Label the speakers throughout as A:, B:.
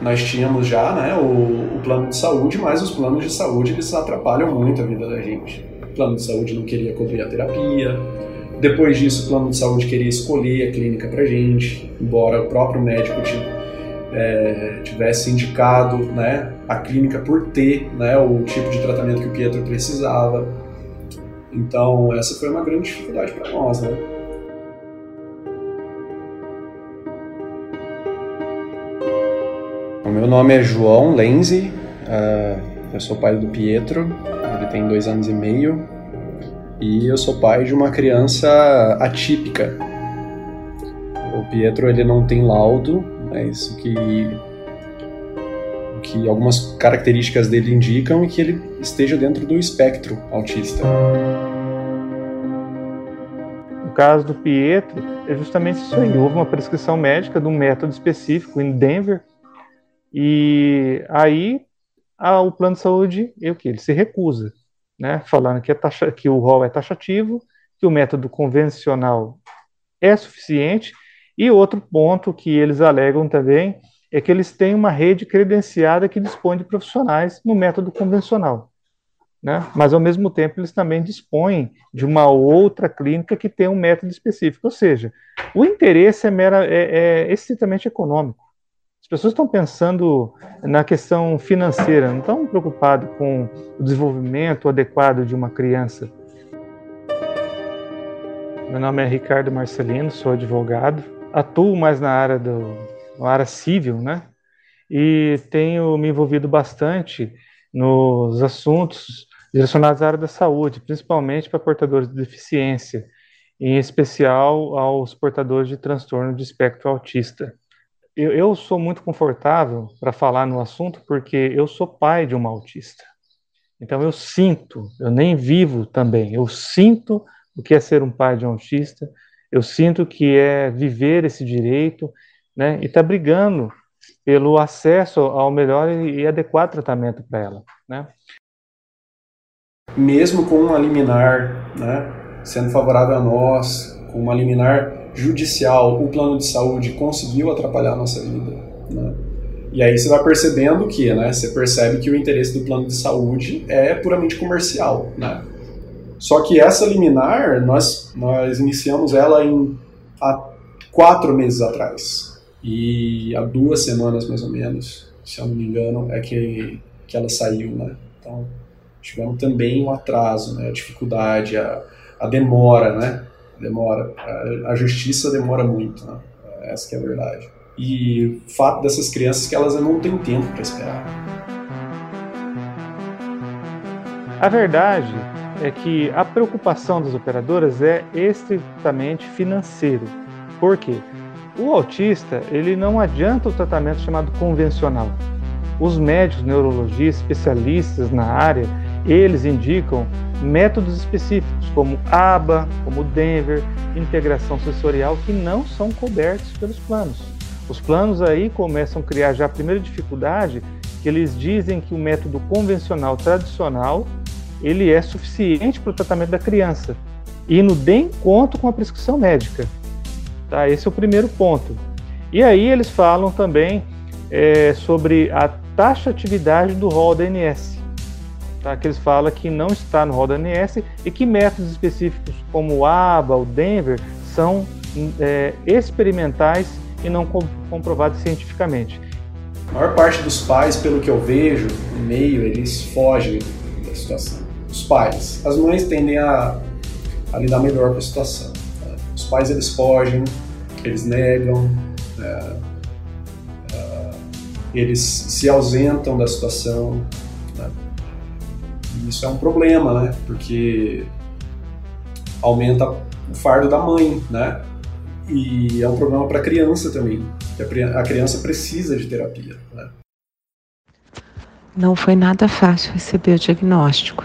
A: nós tínhamos já né, o, o, plano de saúde, mas os planos de saúde eles atrapalham muito a vida da gente. O plano de saúde não queria cobrir a terapia. Depois disso, o plano de saúde queria escolher a clínica para gente, embora o próprio médico é, tivesse indicado né, a clínica por ter né, o tipo de tratamento que o Pietro precisava. Então, essa foi uma grande dificuldade para nós. Né? O meu nome é João Lenzi, uh, eu sou pai do Pietro, ele tem dois anos e meio, e eu sou pai de uma criança atípica. O Pietro ele não tem laudo, é isso que que algumas características dele indicam e que ele esteja dentro do espectro autista.
B: No caso do Pietro, é justamente isso aí. Houve uma prescrição médica de um método específico em Denver e aí a, o plano de saúde, o que? Ele se recusa, né? Falando que, é taxa, que o rol é taxativo, que o método convencional é suficiente. E outro ponto que eles alegam também é que eles têm uma rede credenciada que dispõe de profissionais no método convencional. Né? Mas, ao mesmo tempo, eles também dispõem de uma outra clínica que tem um método específico. Ou seja, o interesse é, mera, é, é estritamente econômico. As pessoas estão pensando na questão financeira, não estão preocupadas com o desenvolvimento adequado de uma criança. Meu nome é Ricardo Marcelino, sou advogado, atuo mais na área do na área civil, né? E tenho me envolvido bastante nos assuntos direcionados à área da saúde, principalmente para portadores de deficiência, em especial aos portadores de transtorno de espectro autista eu, eu sou muito confortável para falar no assunto porque eu sou pai de uma autista. Então eu sinto, eu nem vivo também, eu sinto o que é ser um pai de um autista, eu sinto que é viver esse direito, né, e estar tá brigando pelo acesso ao melhor e adequado tratamento para ela, né.
A: Mesmo com uma liminar, né, sendo favorável a nós, com uma liminar judicial, o plano de saúde conseguiu atrapalhar a nossa vida. Né? E aí você vai percebendo que, né, você percebe que o interesse do plano de saúde é puramente comercial, né? Só que essa liminar, nós, nós iniciamos ela em, há quatro meses atrás. E há duas semanas, mais ou menos, se eu não me engano, é que, que ela saiu, né? Então, tivemos também um atraso, né? A dificuldade, a, a demora, né? Demora. A, justiça demora muito, né? Essa é a verdade. E o fato dessas crianças que elas não têm tempo para esperar.
B: A verdade é que a preocupação das operadoras é estritamente financeiro. Por quê? O autista, ele não adianta o tratamento chamado convencional. Os médicos neurologistas, especialistas na área, eles indicam métodos específicos, como ABA, como Denver, integração sensorial, que não são cobertos pelos planos. Os planos aí começam a criar já a primeira dificuldade, que eles dizem que o método convencional tradicional ele é suficiente para o tratamento da criança, indo de encontro com a prescrição médica. Tá? Esse é o primeiro ponto. E aí eles falam também é, sobre a taxatividade do rol da ANS tá? que eles falam que não está no ANS e que métodos específicos como o ABA, o Denver, são é, experimentais e não comprovados cientificamente.
A: A maior parte dos pais, pelo que eu vejo no meio, eles fogem da situação. Os pais. As mães tendem a, a lidar melhor com a situação. Tá? Os pais, eles fogem, eles negam, é, é, eles se ausentam da situação, isso é um problema, né? Porque aumenta o fardo da mãe, né? E é um problema para a criança também. A criança precisa de terapia. Né?
C: Não foi nada fácil receber o diagnóstico.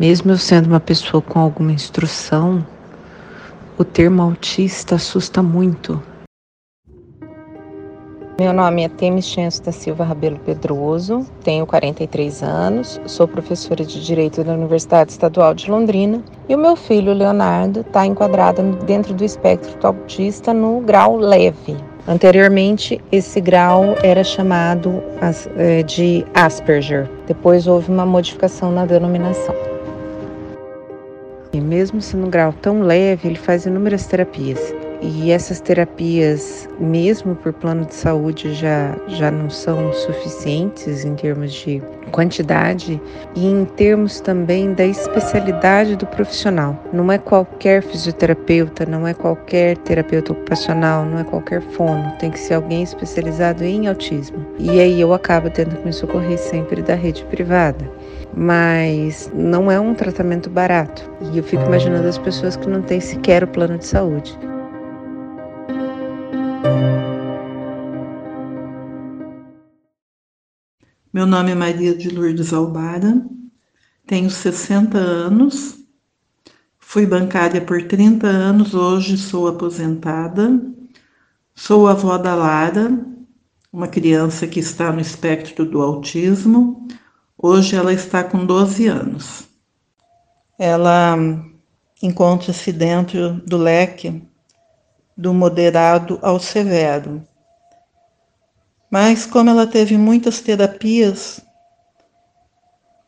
C: Mesmo eu sendo uma pessoa com alguma instrução, o termo autista assusta muito.
D: Meu nome é Temis Chenso da Silva Rabelo Pedroso, tenho 43 anos, sou professora de Direito da Universidade Estadual de Londrina e o meu filho, Leonardo, está enquadrado dentro do espectro autista no grau leve. Anteriormente, esse grau era chamado é, de Asperger. Depois houve uma modificação na denominação. E mesmo sendo um grau tão leve, ele faz inúmeras terapias. E essas terapias, mesmo por plano de saúde, já, já não são suficientes em termos de quantidade e em termos também da especialidade do profissional. Não é qualquer fisioterapeuta, não é qualquer terapeuta ocupacional, não é qualquer fono, tem que ser alguém especializado em autismo. E aí eu acabo tendo que me socorrer sempre da rede privada. Mas não é um tratamento barato. E eu fico imaginando as pessoas que não têm sequer o plano de saúde.
E: Meu nome é Maria de Lourdes Albara, tenho 60 anos, fui bancária por 30 anos, hoje sou aposentada, sou avó da Lara, uma criança que está no espectro do autismo, hoje ela está com 12 anos. Ela encontra-se dentro do leque do moderado ao severo. Mas como ela teve muitas terapias,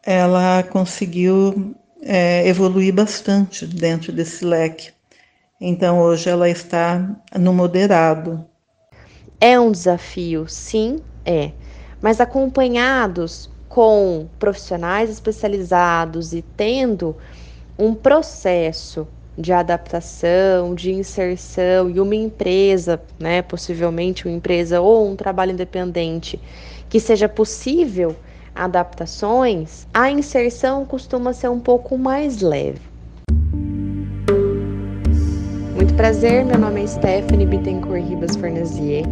E: ela conseguiu é, evoluir bastante dentro desse leque. Então hoje ela está no moderado.
F: É um desafio, sim, é. Mas acompanhados com profissionais especializados e tendo um processo de adaptação, de inserção e uma empresa, né, possivelmente uma empresa ou um trabalho independente, que seja possível adaptações, a inserção costuma ser um pouco mais leve. Muito prazer, meu nome é Stephanie Bittencourt Ribas Fornazier.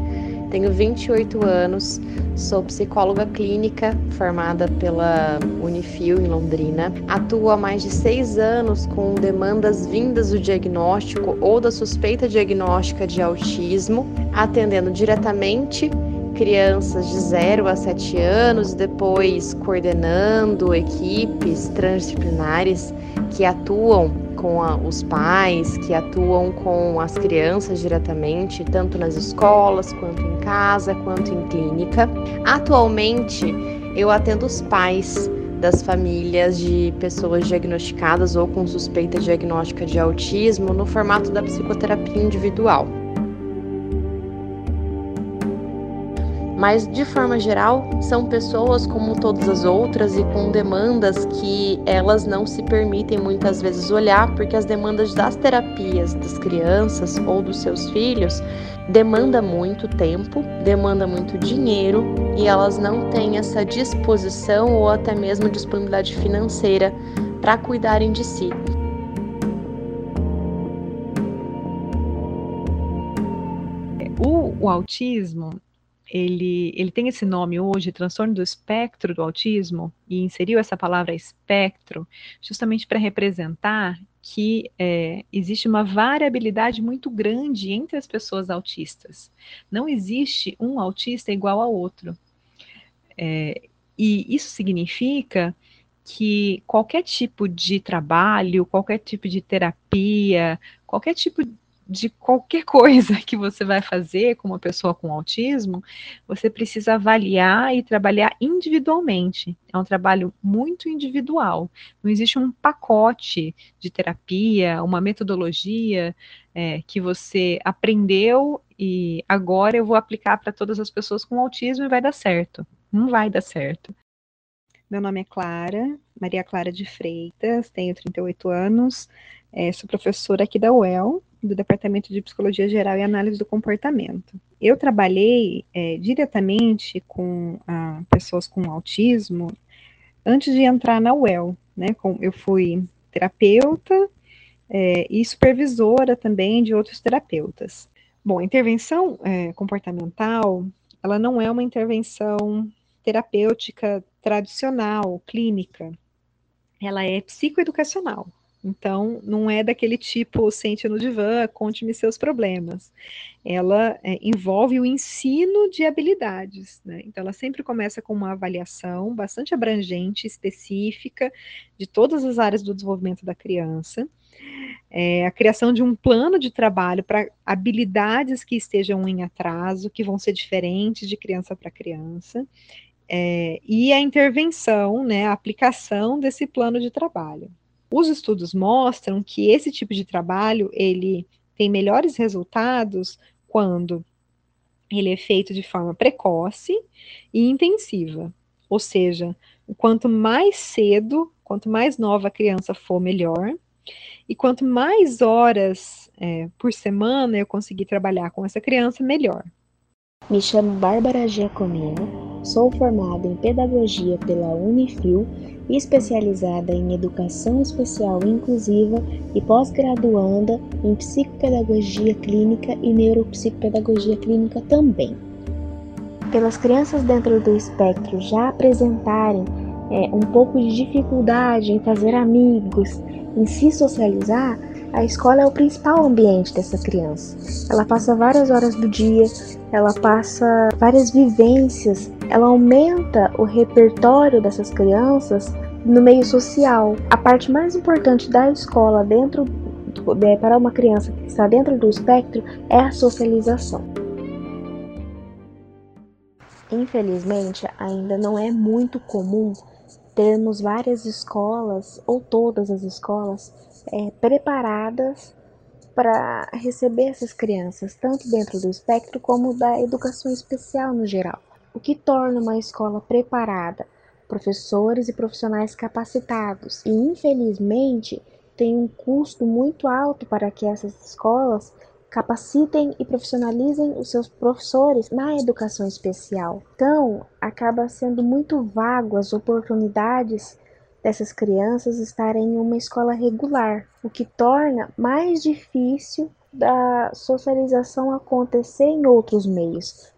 F: Tenho 28 anos, sou psicóloga clínica formada pela Unifil em Londrina. Atuo há mais de seis anos com demandas vindas do diagnóstico ou da suspeita diagnóstica de autismo, atendendo diretamente crianças de 0 a 7 anos, depois coordenando equipes transdisciplinares que atuam com a, os pais, que atuam com as crianças diretamente, tanto nas escolas, quanto em casa, quanto em clínica. Atualmente, eu atendo os pais das famílias de pessoas diagnosticadas ou com suspeita diagnóstica de autismo no formato da psicoterapia individual. Mas de forma geral são pessoas como todas as outras e com demandas que elas não se permitem muitas vezes olhar, porque as demandas das terapias das crianças ou dos seus filhos demanda muito tempo, demanda muito dinheiro e elas não têm essa disposição ou até mesmo disponibilidade financeira para cuidarem de si.
G: O, o autismo ele, ele tem esse nome hoje, transtorno do espectro do autismo, e inseriu essa palavra espectro justamente para representar que é, existe uma variabilidade muito grande entre as pessoas autistas. Não existe um autista igual ao outro. É, e isso significa que qualquer tipo de trabalho, qualquer tipo de terapia, qualquer tipo de qualquer coisa que você vai fazer com uma pessoa com autismo, você precisa avaliar e trabalhar individualmente. É um trabalho muito individual. Não existe um pacote de terapia, uma metodologia é, que você aprendeu e agora eu vou aplicar para todas as pessoas com autismo e vai dar certo. Não vai dar certo.
H: Meu nome é Clara, Maria Clara de Freitas, tenho 38 anos, é, sou professora aqui da UEL, do Departamento de Psicologia Geral e Análise do Comportamento. Eu trabalhei é, diretamente com pessoas com autismo antes de entrar na UEL, né? Com, eu fui terapeuta é, e supervisora também de outros terapeutas. Bom, intervenção é, comportamental, ela não é uma intervenção terapêutica tradicional, clínica. Ela é psicoeducacional. Então, não é daquele tipo, sente no divã, conte-me seus problemas. Ela é, envolve o ensino de habilidades. Né? Então, ela sempre começa com uma avaliação bastante abrangente, específica, de todas as áreas do desenvolvimento da criança. É a criação de um plano de trabalho para habilidades que estejam em atraso, que vão ser diferentes de criança para criança, é, e a intervenção, né, a aplicação desse plano de trabalho. Os estudos mostram que esse tipo de trabalho ele tem melhores resultados quando ele é feito de forma precoce e intensiva. Ou seja, quanto mais cedo, quanto mais nova a criança for, melhor. E quanto mais horas é, por semana eu conseguir trabalhar com essa criança, melhor.
I: Me chamo Bárbara Giacomino, sou formada em Pedagogia pela Unifil especializada em Educação Especial Inclusiva e pós-graduanda em Psicopedagogia Clínica e Neuropsicopedagogia Clínica também. Pelas crianças dentro do espectro já apresentarem é, um pouco de dificuldade em fazer amigos, em se socializar, a escola é o principal ambiente dessa criança. Ela passa várias horas do dia, ela passa várias vivências, ela aumenta o repertório dessas crianças no meio social. A parte mais importante da escola dentro é, para uma criança que está dentro do espectro é a socialização. Infelizmente, ainda não é muito comum termos várias escolas ou todas as escolas é, preparadas para receber essas crianças, tanto dentro do espectro como da educação especial no geral. O que torna uma escola preparada? Professores e profissionais capacitados. E infelizmente tem um custo muito alto para que essas escolas capacitem e profissionalizem os seus professores na educação especial. Então, acaba sendo muito vago as oportunidades dessas crianças estarem em uma escola regular, o que torna mais difícil da socialização acontecer em outros meios.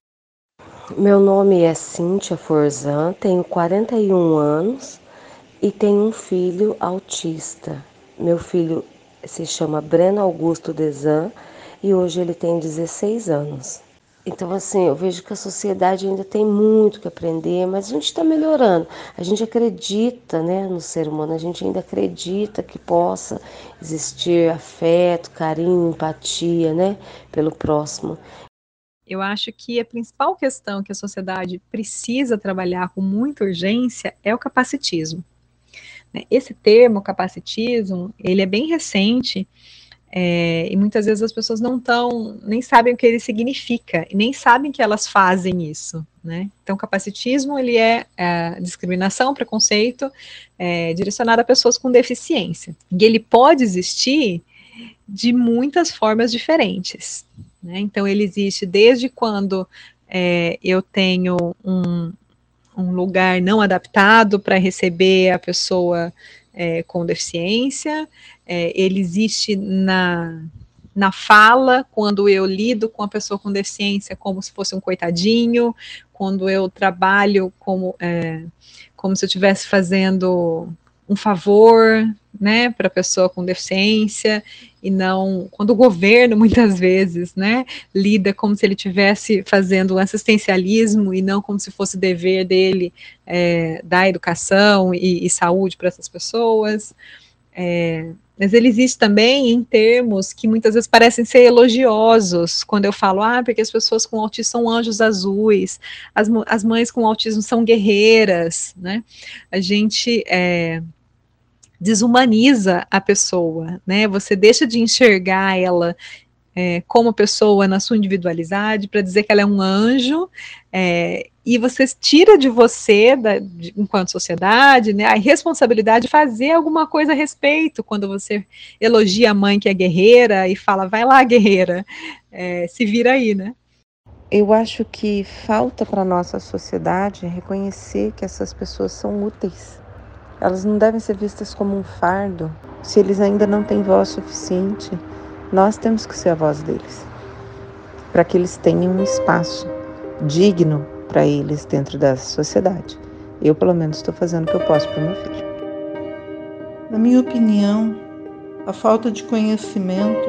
J: Meu nome é Cíntia Forzan, tenho 41 anos e tenho um filho autista. Meu filho se chama Breno Augusto Desan e hoje ele tem 16 anos. Então, assim, eu vejo que a sociedade ainda tem muito que aprender, mas a gente está melhorando. A gente acredita né, no ser humano, a gente ainda acredita que possa existir afeto, carinho, empatia né, pelo próximo.
G: Eu acho que a principal questão que a sociedade precisa trabalhar com muita urgência é o capacitismo. Né. Esse termo, capacitismo, ele é bem recente é, e muitas vezes as pessoas não estão, nem sabem o que ele significa, e nem sabem que elas fazem isso, né? Então, capacitismo, ele é, é discriminação, preconceito, é, direcionado a pessoas com deficiência. E ele pode existir de muitas formas diferentes, né? Então, ele existe desde quando é, eu tenho um, um lugar não adaptado para receber a pessoa é, com deficiência, é, ele existe na, na fala, quando eu lido com a pessoa com deficiência como se fosse um coitadinho, quando eu trabalho como, é, como se eu estivesse fazendo um favor, né, para pessoa com deficiência, e não quando o governo muitas vezes, né, lida como se ele estivesse fazendo um assistencialismo e não como se fosse dever dele é, dar educação e, e saúde para essas pessoas. É, mas ele existe também em termos que muitas vezes parecem ser elogiosos, quando eu falo, ah, porque as pessoas com autismo são anjos azuis, as, as mães com autismo são guerreiras, né? A gente é, desumaniza a pessoa, né? Você deixa de enxergar ela é, como pessoa na sua individualidade para dizer que ela é um anjo é, e você tira de você, da, de, enquanto sociedade, né, a responsabilidade de fazer alguma coisa a respeito quando você elogia a mãe que é guerreira e fala, vai lá, guerreira, é, se vira aí, né?
C: Eu acho que falta para nossa sociedade reconhecer que essas pessoas são úteis elas não devem ser vistas como um fardo. Se eles ainda não têm voz suficiente, nós temos que ser a voz deles, para que eles tenham um espaço digno para eles dentro da sociedade. Eu, pelo menos, estou fazendo o que eu posso para o meu filho.
E: Na minha opinião, a falta de conhecimento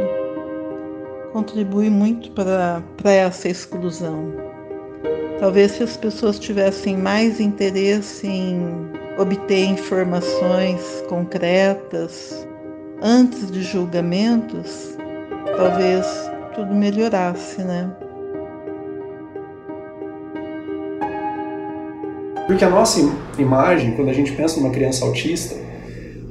E: contribui muito para, para essa exclusão. Talvez se as pessoas tivessem mais interesse em obter informações concretas, antes de julgamentos, talvez tudo melhorasse, né?
A: Porque a nossa imagem, quando a gente pensa numa criança autista,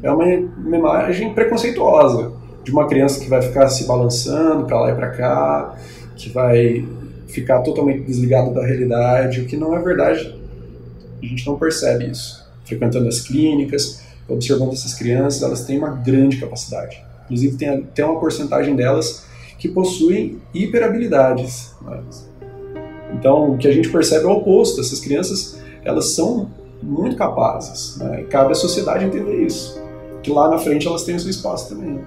A: é uma, uma imagem preconceituosa de uma criança que vai ficar se balançando para lá e para cá, que vai ficar totalmente desligado da realidade, o que não é verdade. A gente não percebe isso. Frequentando as clínicas, observando essas crianças, elas têm uma grande capacidade. Inclusive, tem até uma porcentagem delas que possuem hiperabilidades. Então, o que a gente percebe é o oposto. Essas crianças, elas são muito capazes. Né? E cabe à sociedade entender isso. Que lá na frente elas têm o seu espaço também.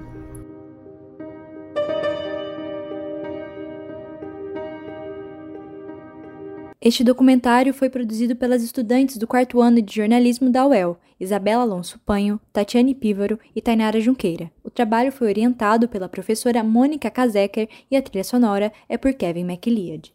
K: Este documentário foi produzido pelas estudantes do quarto ano de jornalismo da UEL, Isabela Alonso Panho, Tatiane Pívaro e Tainara Junqueira. O trabalho foi orientado pela professora Mônica Kazeker e a trilha sonora é por Kevin MacLeod.